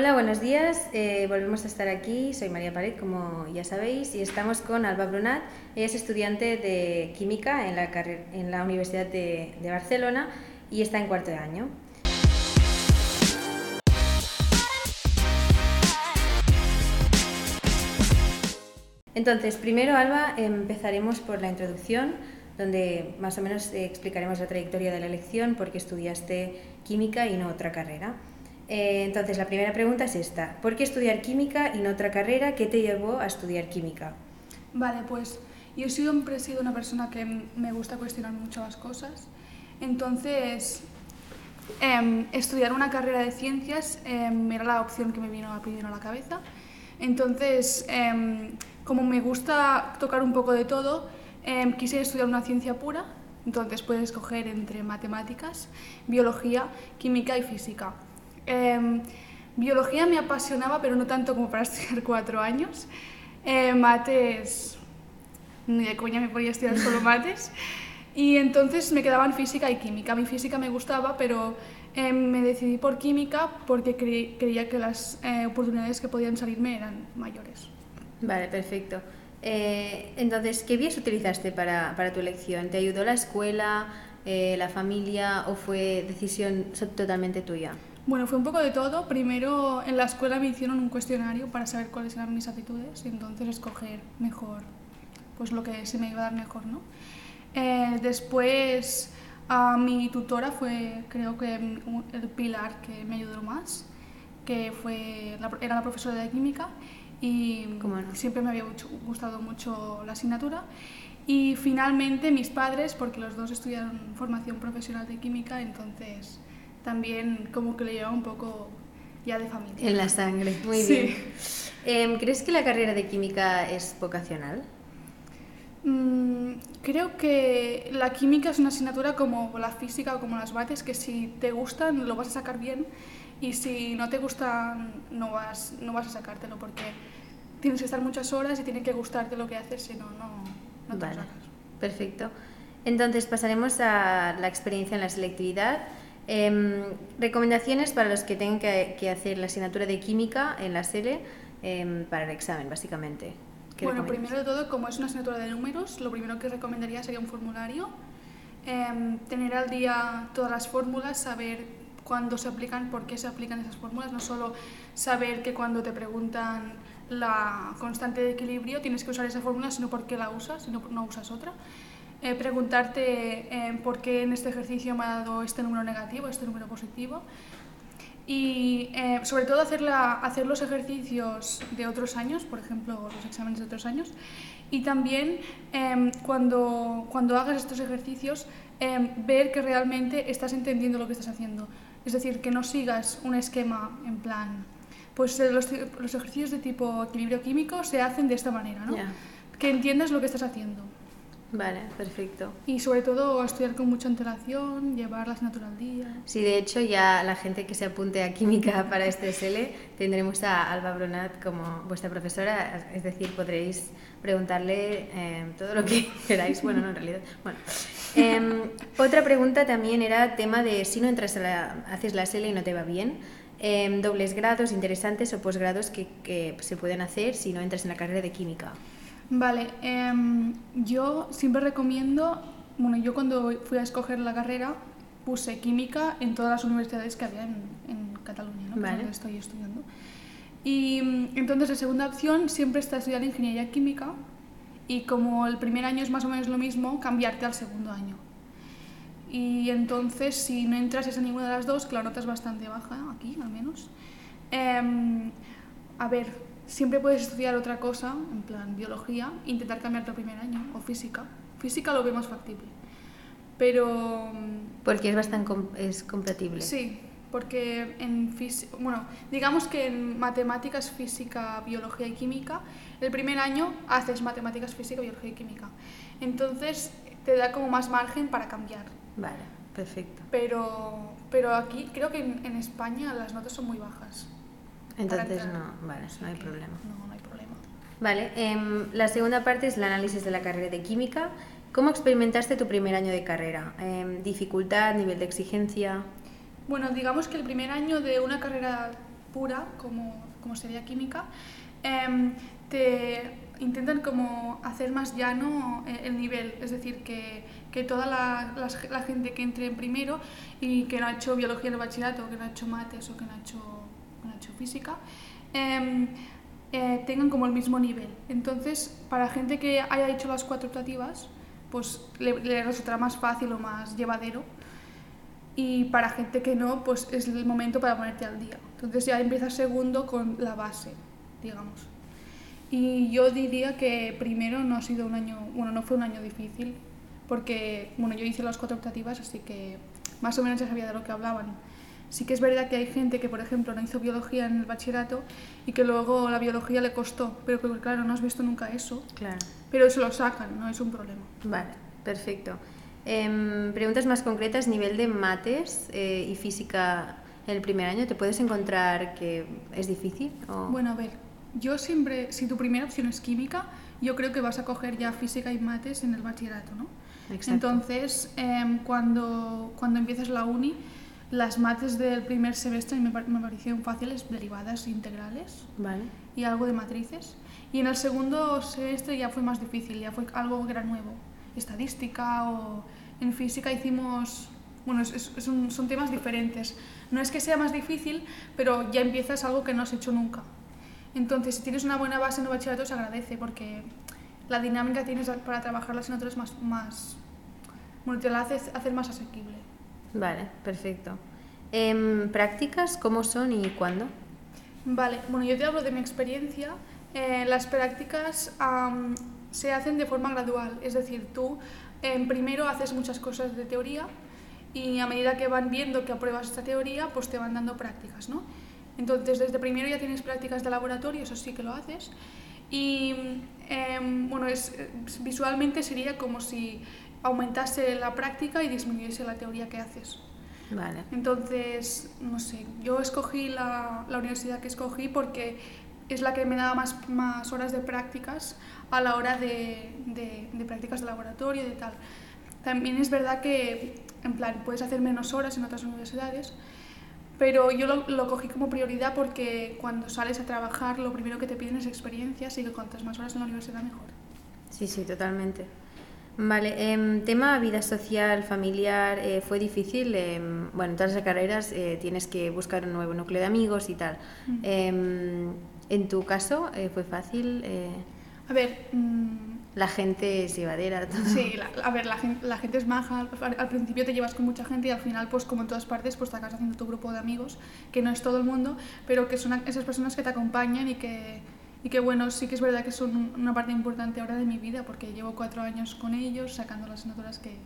Hola, buenos días. Eh, volvemos a estar aquí. Soy María Pared, como ya sabéis, y estamos con Alba Brunat. Ella es estudiante de química en la, Universidad de, de Barcelona y está en cuarto de año. Entonces, primero, Alba, empezaremos por la introducción, donde más o menos explicaremos la trayectoria de la elección, por qué estudiaste química y no otra carrera. Eh, entonces, la primera pregunta es esta. ¿Por qué estudiar química y no otra carrera? ¿Qué te llevó a estudiar química? Vale, pues yo siempre he sido una persona que me gusta cuestionar mucho las cosas. Entonces, em, estudiar una carrera de ciencias em, era la opción que me vino a a la cabeza. Entonces, em, como me gusta tocar un poco de todo, quise estudiar una ciencia pura. Entonces puedes escoger entre matemáticas, biología, química y física. Em, biología me apasionaba, pero no tanto como para estudiar cuatro años. Eh, mates, ni de coña me podía estudiar solo mates. Y entonces me quedaban física y química. Mi física me gustaba, pero em, me decidí por química porque creía que las eh, oportunidades que podían salirme eran mayores. Vale, perfecto. Eh, entonces, ¿qué vías utilizaste para, para, tu elección? ¿Te ayudó la escuela, la familia o fue decisión totalmente tuya? Bueno, fue un poco de todo. Primero en la escuela me hicieron un cuestionario para saber cuáles eran mis aptitudes y entonces escoger mejor pues lo que se me iba a dar mejor, ¿no? Eh, después a mi tutora fue creo que el pilar que me ayudó más, que fue era la profesora de química y siempre me había gustado mucho la asignatura. Y finalmente mis padres, porque los dos estudiaron formación profesional de química, entonces también como que le lleva un poco ya de familia. En la sangre, muy bien. Em, ¿Crees que la carrera de química es vocacional? Mm, creo que la química es una asignatura como la física o como las mates, que si te gustan lo vas a sacar bien y si no te gustan no vas, no vas a sacártelo porque tienes que estar muchas horas y tiene que gustarte lo que haces, si no, no, te lo sacas. Perfecto. Entonces pasaremos a la experiencia en la selectividad. Em, recomendaciones para los que tengan que, hacer la asignatura de química en la SELE em, para el examen, básicamente. Bueno, primero de todo, como es una asignatura de números, lo primero que recomendaría sería un formulario, em, tener al día todas las fórmulas, saber cuándo se aplican, por qué se aplican esas fórmulas, no solo saber que cuando te preguntan la constante de equilibrio tienes que usar esa fórmula, sino por qué la usas, si no, no usas otra. Eh, preguntarte eh, por qué en este ejercicio me ha dado este número negativo, este número positivo. Y eh, sobre todo hacer, hacer los ejercicios de otros años, por ejemplo, los exámenes de otros años. Y también em, cuando, cuando hagas estos ejercicios, em, ver que realmente estás entendiendo lo que estás haciendo. Es decir, que no sigas un esquema en plan, pues los, los ejercicios de tipo equilibrio químico se hacen de esta manera, ¿no? Que entiendas lo que estás haciendo. Vale, perfecto. Y sobre todo estudiar con mucha antelación, llevar la asignatura al día. Sí, de hecho ya la gente que se apunte a química para este SL tendremos a Alba Brunat como vuestra profesora, es decir, podréis preguntarle eh, todo lo que queráis. Bueno, no, en realidad. Bueno. Em, otra pregunta también era tema de si no entras a la, haces la SL y no te va bien. Em, dobles grados interesantes o posgrados que, que se pueden hacer si no entras en la carrera de química. Vale, em, yo siempre recomiendo, bueno, yo cuando fui a escoger la carrera puse química en todas las universidades que había en, Cataluña, ¿no? Vale. Que estoy estudiando. Y mm, entonces la segunda opción siempre está estudiar ingeniería química y como el primer año es más o menos lo mismo, cambiarte al segundo año. Y entonces si no entras en ninguna de las dos, que la nota es bastante baja, aquí al menos, em, a ver, siempre puedes estudiar otra cosa, en plan biología, intentar cambiarte el primer año, o física. Física lo vemos factible. Pero... Mm, porque es bastante es compatible. Sí, porque en física, bueno, digamos que en matemáticas, física, biología y química, el primer año haces matemáticas, física, biología y química. Entonces te da como más margen para cambiar. Vale, perfecto. Pero, pero aquí creo que en España las notas son muy bajas. Entonces no, vale, no hay problema. No, no hay problema. Vale, em, la segunda parte es el análisis de la carrera de química. ¿Cómo experimentaste tu primer año de carrera? Em, ¿Dificultad, nivel de exigencia? Bueno, digamos que el primer año de una carrera pura, como, como sería química, em, te intentan como hacer más llano eh, el nivel, es decir, que, que toda la, la, gente que entre en primero y que no ha hecho biología en el bachillerato, que no ha hecho mates o que no ha hecho, hecho física, eh, eh, tengan como el mismo nivel. Entonces, para gente que haya hecho las cuatro optativas, pues le, le resultará más fácil o más llevadero. Y para gente que no, pues es el momento para ponerte al día. Entonces ya empiezas segundo con la base, digamos. Y yo diría que primero no ha sido un año, bueno, no fue un año difícil, porque, bueno, yo hice las cuatro optativas, así que más o menos ya sabía de lo que hablaban. Sí que es verdad que hay gente que, por ejemplo, no hizo biología en el bachillerato y que luego la biología le costó, pero que, claro, no has visto nunca eso. Claro. Pero eso lo sacan, no es un problema. Vale, perfecto. Em, preguntas más concretas, nivel de mates eh, y física en el primer año, ¿te puedes encontrar que es difícil? O... Bueno, a ver, yo siempre, si tu primera opción es química, yo creo que vas a coger ya física y mates en el bachillerato, ¿no? Exacto. Entonces, eh, cuando, cuando empiezas la uni, las mates del primer semestre me, me parecieron fáciles, derivadas integrales vale. y algo de matrices. Y en el segundo semestre ya fue más difícil, ya fue algo que era nuevo. Estadística o en física hicimos... Bueno, es, es un, son temas diferentes. No es que sea más difícil, pero ya empiezas algo que no has hecho nunca. Entonces, si tienes una buena base en el bachillerato, se agradece porque la dinámica tienes para trabajar las asignaturas más, más bueno, te la hace hacer más asequible. Vale, perfecto. Eh, ¿Prácticas cómo son y cuándo? Vale, bueno, yo te hablo de mi experiencia. Eh, las prácticas se hacen de forma gradual, es decir, tú en primero haces muchas cosas de teoría y a medida que van viendo que apruebas esta teoría, pues te van dando prácticas, ¿no? Entonces, desde primero ya tienes prácticas de laboratorio, eso sí que lo haces. Y eh, bueno, es, visualmente sería como si aumentase la práctica y disminuyese la teoría que haces. Vale. Entonces, no sé, yo escogí la, la, universidad que escogí porque es la que me daba más, más horas de prácticas a la hora de, de, de prácticas de laboratorio y de tal. También es verdad que, en plan, puedes hacer menos horas en otras universidades, pero yo lo, lo, cogí como prioridad porque cuando sales a trabajar lo primero que te piden es experiencia, así que cuantas más horas en la universidad mejor. Sí, sí, totalmente. Vale, eh, tema vida social, familiar, eh, fue difícil. Eh, bueno, en todas las carreras eh, tienes que buscar un nuevo núcleo de amigos y tal. Mm. en tu caso, ¿fue fácil? a ver, mmm... la gente es llevadera. Todo. Sí, la, a ver, la gente, la gente es maja. Al, al, principio te llevas con mucha gente y al final, pues como en todas partes, pues te acabas haciendo tu grupo de amigos, que no es todo el mundo, pero que son esas personas que te acompañan y que y que bueno, sí que es verdad que son una parte importante ahora de mi vida porque llevo cuatro años con ellos sacando las asignaturas que...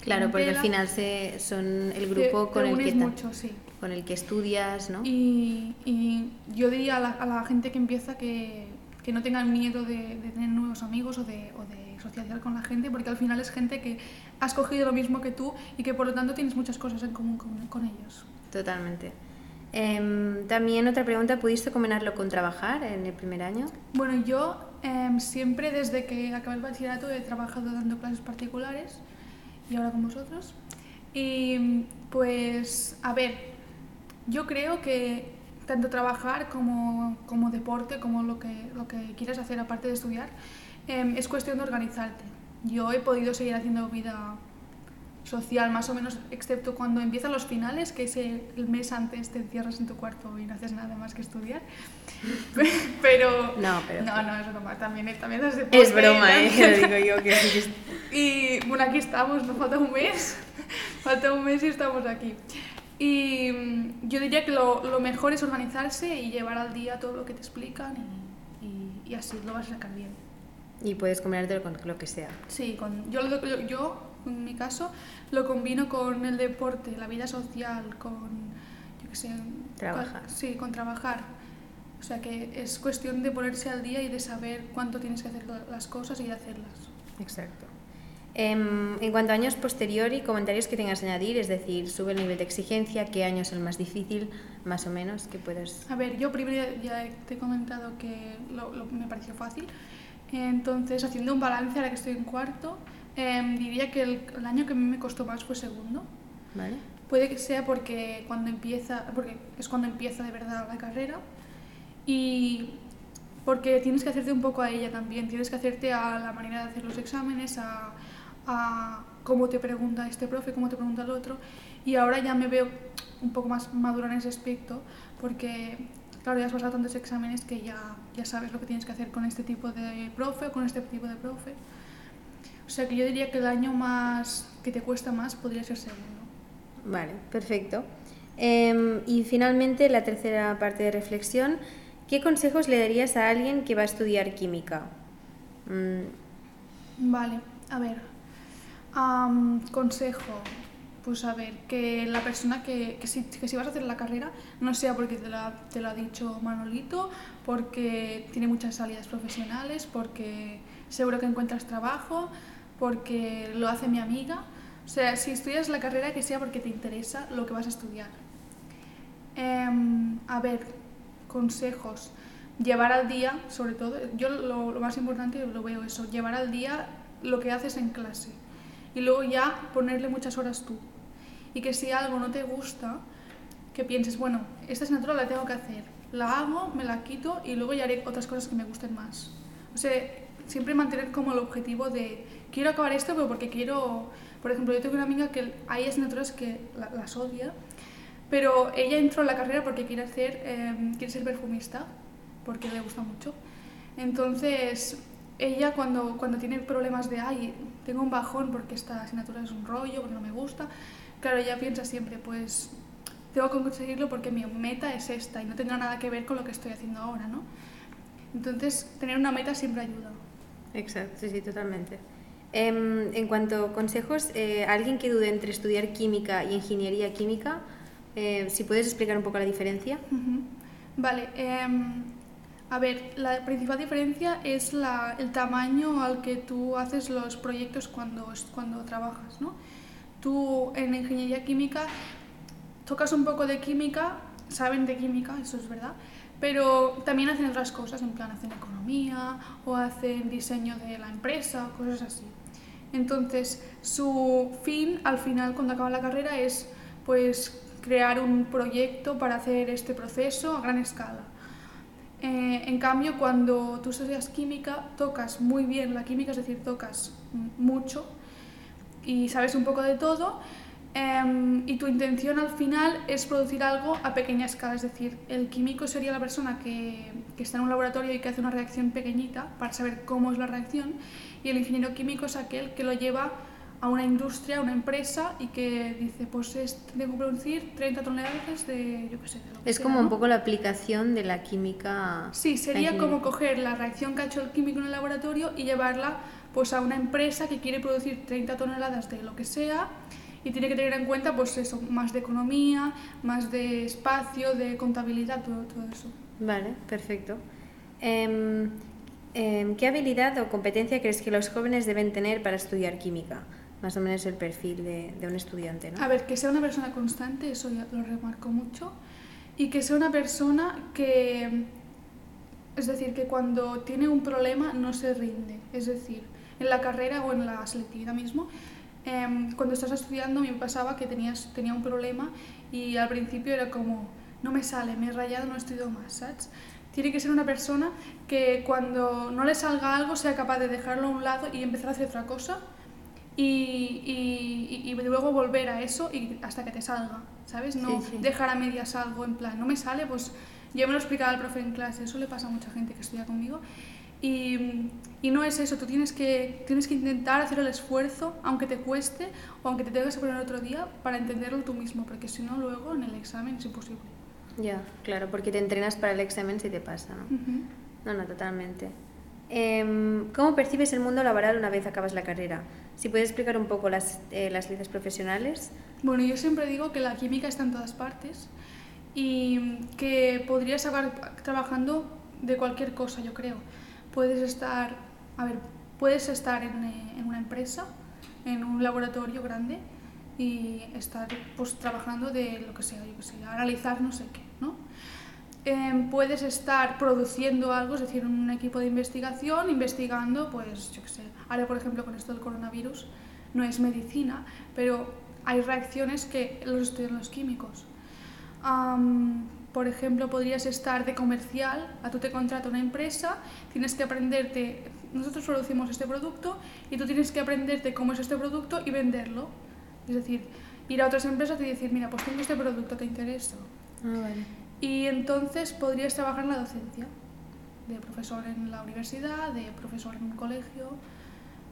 Claro, porque al final se, son el grupo te, con, te el que mucho, sí. con el que estudias, ¿no? Y, y yo diría a la, a la, gente que empieza que, que no tengan miedo de, de, tener nuevos amigos o de, o de socializar con la gente, porque al final es gente que ha escogido lo mismo que tú y que por lo tanto tienes muchas cosas en común con, con ellos. Totalmente. Eh, también otra pregunta, ¿pudiste combinarlo con trabajar en el primer año? Bueno, yo eh, siempre desde que acabé el bachillerato he trabajado dando clases particulares y ahora con vosotros. Y pues, a ver, yo creo que tanto trabajar como, como deporte, como lo que, lo que quieras hacer aparte de estudiar, eh, es cuestión de organizarte. Yo he podido seguir haciendo vida social más o menos, excepto cuando empiezan los finales, que es el, el, mes antes te encierras en tu cuarto y no haces nada más que estudiar. Pero... No, pero... No, no, es broma, también, también es deporte. Es broma, ¿eh? Digo yo que Y bueno, aquí estamos, nos falta un mes, falta un mes y estamos aquí. Y mm, yo diría que lo, lo, mejor es organizarse y llevar al día todo lo que te explican y, y, y así lo vas a sacar bien. Y puedes combinártelo con lo que sea. Sí, con, yo, yo, yo en mi caso, lo combino con el deporte, la vida social, con, yo qué sé... Trabajar. Con, sí, con trabajar. O sea que es cuestión de ponerse al día y de saber cuánto tienes que hacer las cosas y de hacerlas. Exacto. Eh, en cuanto a años posteriori, comentarios que tengas que añadir, es decir, sube el nivel de exigencia, qué año es el más difícil, más o menos, que puedes... A ver, yo primero ya te he comentado que lo, lo, me pareció fácil, entonces haciendo un balance ahora que estoy en cuarto, eh, diría que el, el, año que a mí me costó más fue segundo. Vale. puede que sea porque cuando empieza, porque es cuando empieza de verdad la carrera y porque tienes que hacerte un poco a ella también, tienes que hacerte a la manera de hacer los exámenes, a, a cómo te pregunta este profe, cómo te pregunta el otro y ahora ya me veo un poco más madura en ese aspecto porque claro, ya has pasado tantos exámenes que ya, ya sabes lo que tienes que hacer con este tipo de profe o con este tipo de profe. O sea que yo diría que el año más que te cuesta más podría ser segundo. Vale, perfecto. Em, y finalmente, la tercera parte de reflexión, ¿qué consejos le darías a alguien que va a estudiar química? Mm. Vale, a ver. consejo, pues a ver, que la persona que, que, si, que si vas a hacer la carrera no sea porque te, la, te lo ha dicho Manolito, porque tiene muchas salidas profesionales, porque seguro que encuentras trabajo, porque lo hace mi amiga. O sea, si estudias la carrera, que sea porque te interesa lo que vas a estudiar. Em, a ver, consejos. Llevar al día, sobre todo, yo lo, lo más importante lo veo eso, llevar al día lo que haces en clase y luego ya ponerle muchas horas tú y que si algo no te gusta, que pienses, bueno, esta asignatura la tengo que hacer, la hago, me la quito y luego ya haré otras cosas que me gusten más. O sea, siempre mantener como el objetivo de, quiero acabar esto, pero porque quiero, por ejemplo, yo tengo una amiga que hay asignaturas que las odia, pero ella entró en la carrera porque quiere, hacer, em, quiere ser perfumista, porque le gusta mucho. Entonces, ella cuando, cuando tiene problemas de, ay, tengo un bajón porque esta asignatura es un rollo, porque no me gusta, claro, ella piensa siempre, pues tengo que conseguirlo porque mi meta es esta y no tendrá nada que ver con lo que estoy haciendo ahora, ¿no? Entonces, tener una meta siempre ayuda. Exacto, sí, totalmente. Em, en cuanto a consejos, eh, alguien que dude entre estudiar química y ingeniería química, eh, si puedes explicar un poco la diferencia. Vale, em, a ver, la principal diferencia es la, el tamaño al que tú haces los proyectos cuando, cuando trabajas, ¿no? Tú en ingeniería química tocas un poco de química, saben de química, eso es verdad, pero también hacen otras cosas, en plan hacen economía o hacen diseño de la empresa, cosas así. Entonces, su fin al final, cuando acaba la carrera, es pues crear un proyecto para hacer este proceso a gran escala. Eh, en cambio, cuando tú estudias química, tocas muy bien la química, es decir, tocas mucho y sabes un poco de todo em, y tu intención al final es producir algo a pequeña escala, es decir, el químico sería la persona que, que, está en un laboratorio y que hace una reacción pequeñita para saber cómo es la reacción y el ingeniero químico es aquel que lo lleva a una industria, a una empresa y que dice, pues es, tengo que producir 30 toneladas de, yo qué sé. es como un poco la aplicación de la química. Sí, sería como coger la reacción que ha hecho el químico en el laboratorio y llevarla pues a una empresa que quiere producir 30 toneladas de lo que sea y tiene que tener en cuenta pues eso, más de economía, más de espacio, de contabilidad, todo, todo eso. Vale, perfecto. Em, em, ¿Qué habilidad o competencia crees que los jóvenes deben tener para estudiar química? Más o menos el perfil de, de un estudiante, ¿no? A ver, que sea una persona constante, eso ya lo remarco mucho, y que sea una persona que, es decir, que cuando tiene un problema no se rinde, es decir, en la carrera o en la selectividad mismo. Em, cuando estás estudiando me pasaba que tenías, tenía un problema y al principio era como, no me sale, me he rayado, no he estudiado más, ¿sabes? Tiene que ser una persona que cuando no le salga algo sea capaz de dejarlo a un lado y empezar a hacer otra cosa y, y, y luego volver a eso y hasta que te salga, ¿sabes? No dejar a medias algo en plan, no me sale, pues yo me lo explicaba al profe en clase, eso le pasa a mucha gente que estudia conmigo y, y, no es eso, tú tienes que, tienes que intentar hacer el esfuerzo, aunque te cueste o aunque te tengas que poner otro día, para entenderlo tú mismo, porque si no, luego en el examen es imposible. Ya, claro, porque te entrenas para el examen si te pasa, ¿no? No, no, totalmente. Eh, ¿Cómo percibes el mundo laboral una vez acabas la carrera? Si puedes explicar un poco las, eh, las licencias profesionales. Bueno, yo siempre digo que la química está en todas partes y que podrías acabar trabajando de cualquier cosa, yo creo puedes estar, a ver, puedes estar en, eh, en una empresa, en un laboratorio grande y estar pues trabajando de lo que sea, yo que sé, analizar no sé qué, ¿no? Eh, puedes estar produciendo algo, es decir, un equipo de investigación, investigando, pues, yo qué sé, ahora por ejemplo con esto del coronavirus, no es medicina, pero hay reacciones que los estudian los químicos. Por ejemplo, podrías estar de comercial, a tú te contrata una empresa, tienes que aprenderte, nosotros producimos este producto y tú tienes que aprenderte cómo es este producto y venderlo. Es decir, ir a otras empresas y decir, mira, pues tengo este producto, ¿te interesa? Ah, vale. Y entonces podrías trabajar en la docencia, de profesor en la universidad, de profesor en un colegio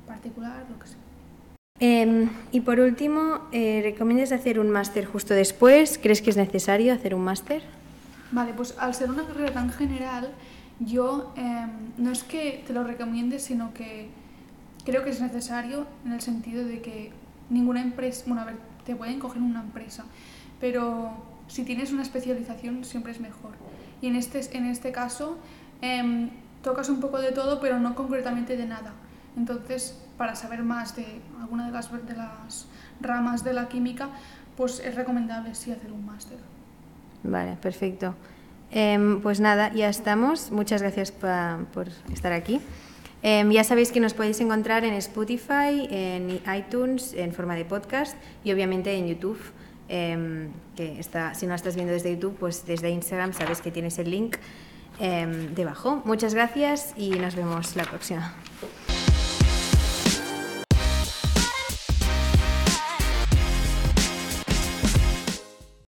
particular, lo que sea. Em, y por último, eh, ¿recomiendas hacer un máster justo después? ¿Crees que es necesario hacer un máster? Vale, pues al ser una carrera tan general, yo em, no es que te lo recomiende, sino que creo que es necesario en el sentido de que ninguna empresa, bueno, a ver, te pueden coger una empresa, pero si tienes una especialización siempre es mejor. Y en este, en este caso em, tocas un poco de todo, pero no concretamente de nada. Entonces, para saber más de alguna de las, de las ramas de la química, pues es recomendable sí hacer un máster. Vale, perfecto. Em, pues nada, ya estamos. Muchas gracias por estar aquí. Em, ya sabéis que nos podéis encontrar en Spotify, en iTunes, en forma de podcast y obviamente en YouTube. Em, que está, si no estás viendo desde YouTube, pues desde Instagram sabes que tienes el link debajo. Muchas gracias y nos vemos la próxima.